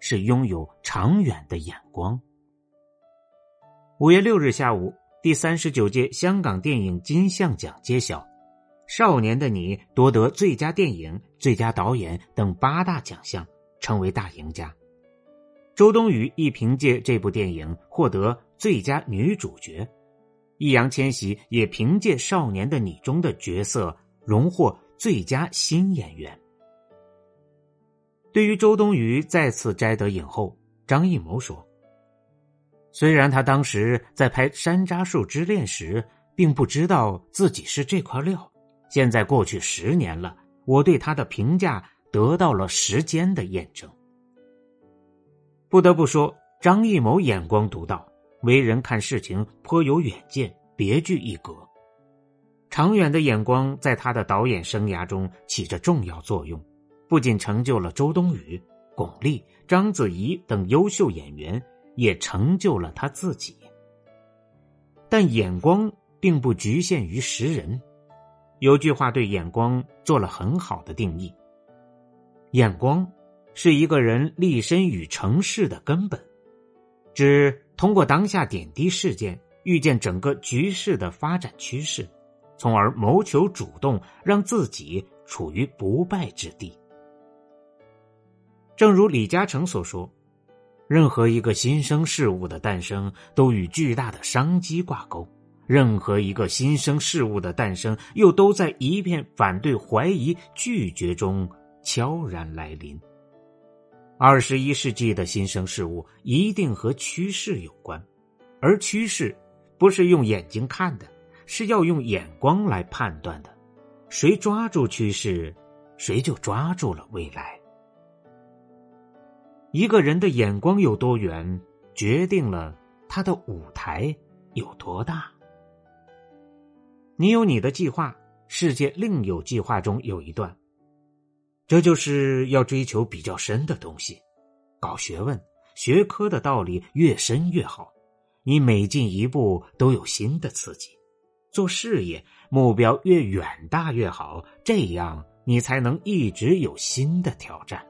是拥有长远的眼光。五月六日下午，第三十九届香港电影金像奖揭晓，《少年的你》夺得最佳电影、最佳导演等八大奖项，成为大赢家。周冬雨亦凭借这部电影获得最佳女主角，易烊千玺也凭借《少年的你》中的角色荣获最佳新演员。对于周冬雨再次摘得影后，张艺谋说：“虽然他当时在拍《山楂树之恋》时，并不知道自己是这块料，现在过去十年了，我对他的评价得到了时间的验证。不得不说，张艺谋眼光独到，为人看事情颇有远见，别具一格。长远的眼光在他的导演生涯中起着重要作用。”不仅成就了周冬雨、巩俐、章子怡等优秀演员，也成就了他自己。但眼光并不局限于识人，有句话对眼光做了很好的定义：眼光是一个人立身与成事的根本，指通过当下点滴事件，预见整个局势的发展趋势，从而谋求主动，让自己处于不败之地。正如李嘉诚所说：“任何一个新生事物的诞生都与巨大的商机挂钩，任何一个新生事物的诞生又都在一片反对、怀疑、拒绝中悄然来临。”二十一世纪的新生事物一定和趋势有关，而趋势不是用眼睛看的，是要用眼光来判断的。谁抓住趋势，谁就抓住了未来。一个人的眼光有多远，决定了他的舞台有多大。你有你的计划，世界另有计划中有一段。这就是要追求比较深的东西，搞学问、学科的道理越深越好。你每进一步都有新的刺激，做事业目标越远大越好，这样你才能一直有新的挑战。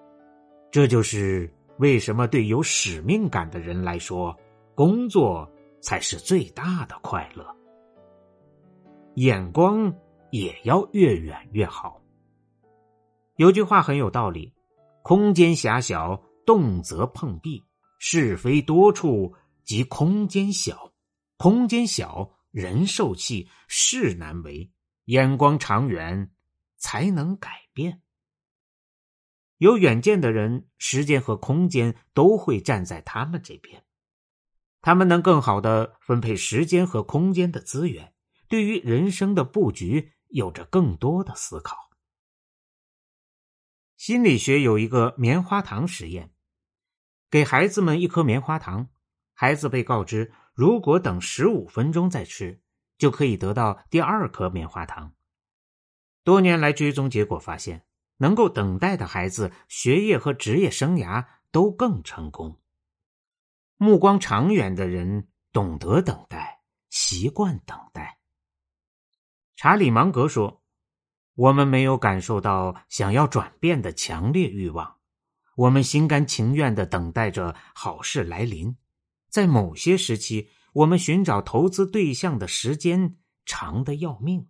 这就是。为什么对有使命感的人来说，工作才是最大的快乐？眼光也要越远越好。有句话很有道理：空间狭小，动则碰壁；是非多处，即空间小。空间小，人受气，事难为。眼光长远，才能改变。有远见的人，时间和空间都会站在他们这边，他们能更好的分配时间和空间的资源，对于人生的布局有着更多的思考。心理学有一个棉花糖实验，给孩子们一颗棉花糖，孩子被告知，如果等十五分钟再吃，就可以得到第二颗棉花糖。多年来追踪结果发现。能够等待的孩子，学业和职业生涯都更成功。目光长远的人懂得等待，习惯等待。查理芒格说：“我们没有感受到想要转变的强烈欲望，我们心甘情愿的等待着好事来临。在某些时期，我们寻找投资对象的时间长的要命。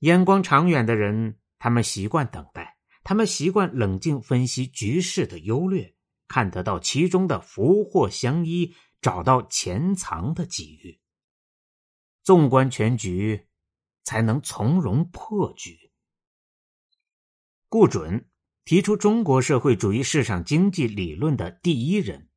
眼光长远的人。”他们习惯等待，他们习惯冷静分析局势的优劣，看得到其中的福祸相依，找到潜藏的机遇。纵观全局，才能从容破局。顾准提出中国社会主义市场经济理论的第一人，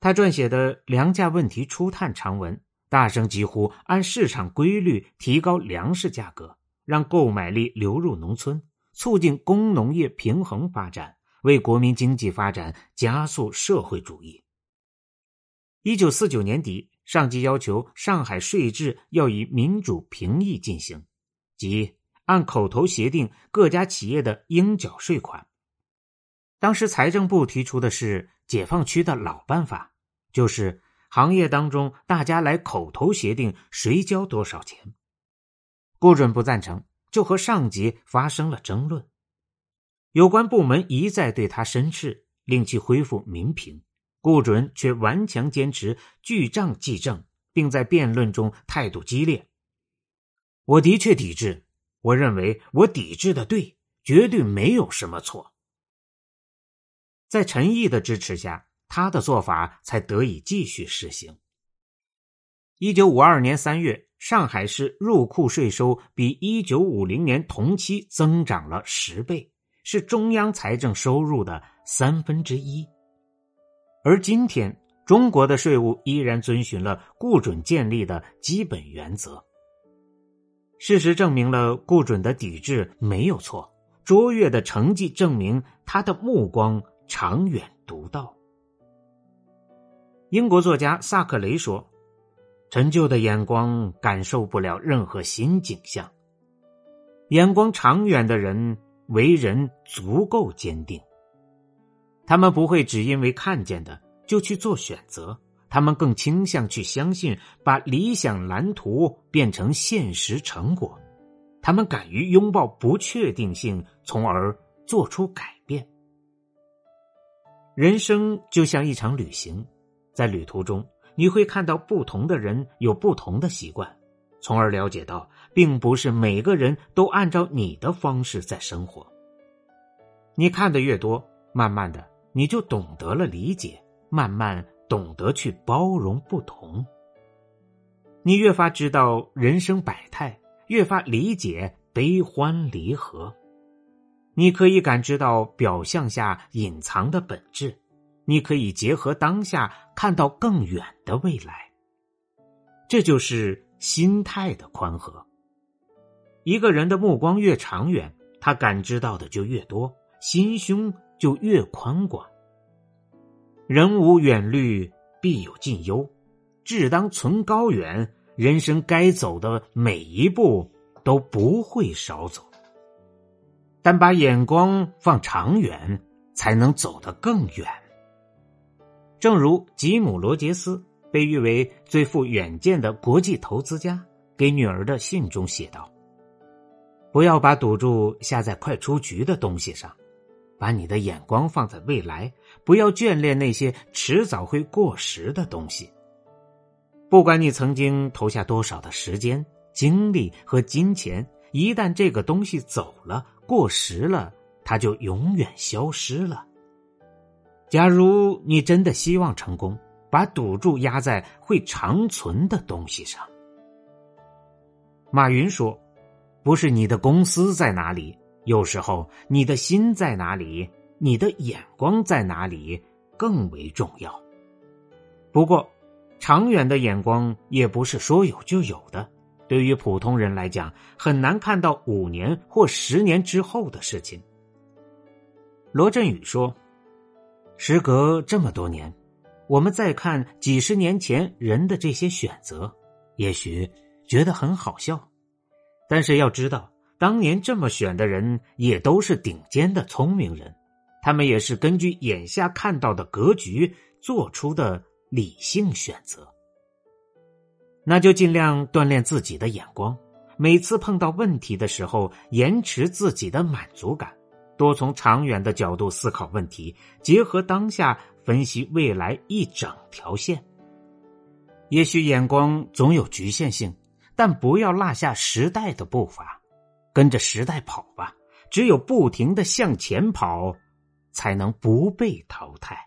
他撰写的《粮价问题初探》长文，大声疾呼按市场规律提高粮食价格。让购买力流入农村，促进工农业平衡发展，为国民经济发展加速社会主义。一九四九年底，上级要求上海税制要以民主评议进行，即按口头协定各家企业的应缴税款。当时财政部提出的是解放区的老办法，就是行业当中大家来口头协定谁交多少钱。顾准不赞成，就和上级发生了争论。有关部门一再对他申斥，令其恢复民平。顾准却顽强坚持据账计政，并在辩论中态度激烈。我的确抵制，我认为我抵制的对，绝对没有什么错。在陈毅的支持下，他的做法才得以继续实行。一九五二年三月，上海市入库税收比一九五零年同期增长了十倍，是中央财政收入的三分之一。而今天，中国的税务依然遵循了顾准建立的基本原则。事实证明了顾准的抵制没有错，卓越的成绩证明他的目光长远独到。英国作家萨克雷说：“陈旧的眼光感受不了任何新景象，眼光长远的人为人足够坚定。”他们不会只因为看见的就去做选择，他们更倾向去相信，把理想蓝图变成现实成果。他们敢于拥抱不确定性，从而做出改变。人生就像一场旅行，在旅途中你会看到不同的人有不同的习惯，从而了解到，并不是每个人都按照你的方式在生活。你看的越多，慢慢的。你就懂得了理解，慢慢懂得去包容不同。你越发知道人生百态，越发理解悲欢离合。你可以感知到表象下隐藏的本质，你可以结合当下看到更远的未来。这就是心态的宽和。一个人的目光越长远，他感知到的就越多，心胸。就越宽广。人无远虑，必有近忧。志当存高远，人生该走的每一步都不会少走。但把眼光放长远，才能走得更远。正如吉姆·罗杰斯被誉为最富远见的国际投资家，给女儿的信中写道：“不要把赌注下在快出局的东西上。”把你的眼光放在未来，不要眷恋那些迟早会过时的东西。不管你曾经投下多少的时间、精力和金钱，一旦这个东西走了、过时了，它就永远消失了。假如你真的希望成功，把赌注压在会长存的东西上。马云说：“不是你的公司在哪里。”有时候，你的心在哪里，你的眼光在哪里，更为重要。不过，长远的眼光也不是说有就有的。对于普通人来讲，很难看到五年或十年之后的事情。罗振宇说：“时隔这么多年，我们再看几十年前人的这些选择，也许觉得很好笑，但是要知道。”当年这么选的人也都是顶尖的聪明人，他们也是根据眼下看到的格局做出的理性选择。那就尽量锻炼自己的眼光，每次碰到问题的时候，延迟自己的满足感，多从长远的角度思考问题，结合当下分析未来一整条线。也许眼光总有局限性，但不要落下时代的步伐。跟着时代跑吧，只有不停的向前跑，才能不被淘汰。